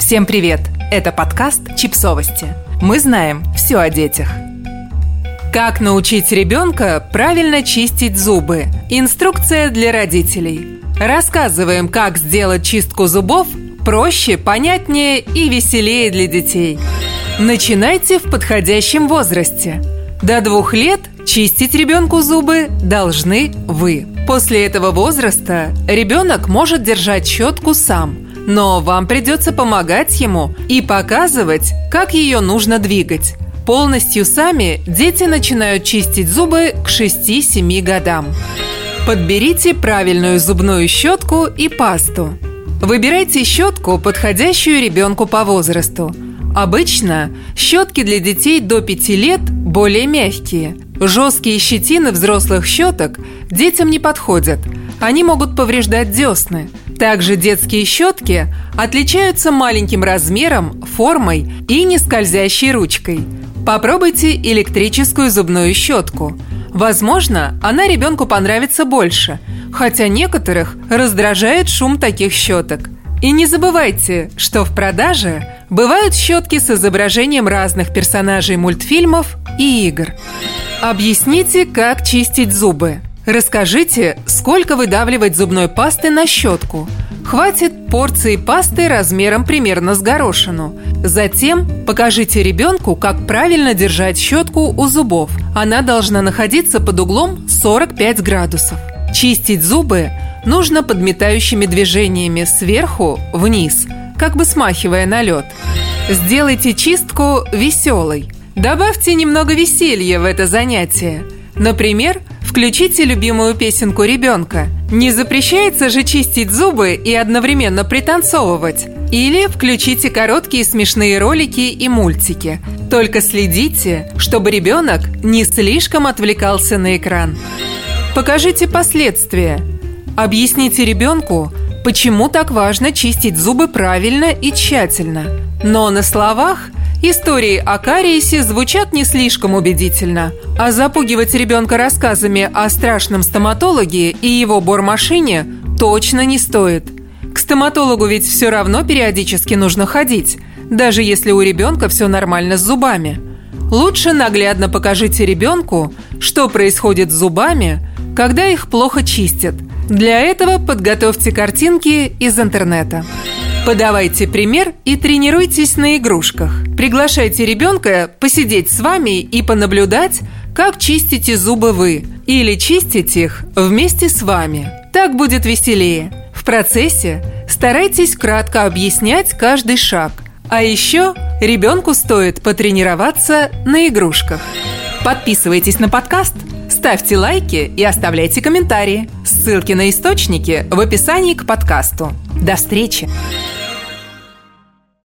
Всем привет! Это подкаст «Чипсовости». Мы знаем все о детях. Как научить ребенка правильно чистить зубы? Инструкция для родителей. Рассказываем, как сделать чистку зубов проще, понятнее и веселее для детей. Начинайте в подходящем возрасте. До двух лет чистить ребенку зубы должны вы. После этого возраста ребенок может держать щетку сам – но вам придется помогать ему и показывать, как ее нужно двигать. Полностью сами дети начинают чистить зубы к 6-7 годам. Подберите правильную зубную щетку и пасту. Выбирайте щетку, подходящую ребенку по возрасту. Обычно щетки для детей до 5 лет более мягкие. Жесткие щетины взрослых щеток детям не подходят. Они могут повреждать десны – также детские щетки отличаются маленьким размером, формой и нескользящей ручкой. Попробуйте электрическую зубную щетку. Возможно, она ребенку понравится больше, хотя некоторых раздражает шум таких щеток. И не забывайте, что в продаже бывают щетки с изображением разных персонажей мультфильмов и игр. Объясните, как чистить зубы. Расскажите, сколько выдавливать зубной пасты на щетку. Хватит порции пасты размером примерно с горошину. Затем покажите ребенку, как правильно держать щетку у зубов. Она должна находиться под углом 45 градусов. Чистить зубы нужно подметающими движениями сверху вниз, как бы смахивая налет. Сделайте чистку веселой. Добавьте немного веселья в это занятие. Например, Включите любимую песенку ребенка. Не запрещается же чистить зубы и одновременно пританцовывать. Или включите короткие смешные ролики и мультики. Только следите, чтобы ребенок не слишком отвлекался на экран. Покажите последствия. Объясните ребенку, почему так важно чистить зубы правильно и тщательно. Но на словах – Истории о кариесе звучат не слишком убедительно, а запугивать ребенка рассказами о страшном стоматологе и его бормашине точно не стоит. К стоматологу ведь все равно периодически нужно ходить, даже если у ребенка все нормально с зубами. Лучше наглядно покажите ребенку, что происходит с зубами, когда их плохо чистят. Для этого подготовьте картинки из интернета. Подавайте пример и тренируйтесь на игрушках. Приглашайте ребенка посидеть с вами и понаблюдать, как чистите зубы вы, или чистить их вместе с вами. Так будет веселее. В процессе старайтесь кратко объяснять каждый шаг. А еще ребенку стоит потренироваться на игрушках. Подписывайтесь на подкаст, ставьте лайки и оставляйте комментарии. Ссылки на источники в описании к подкасту. До встречи!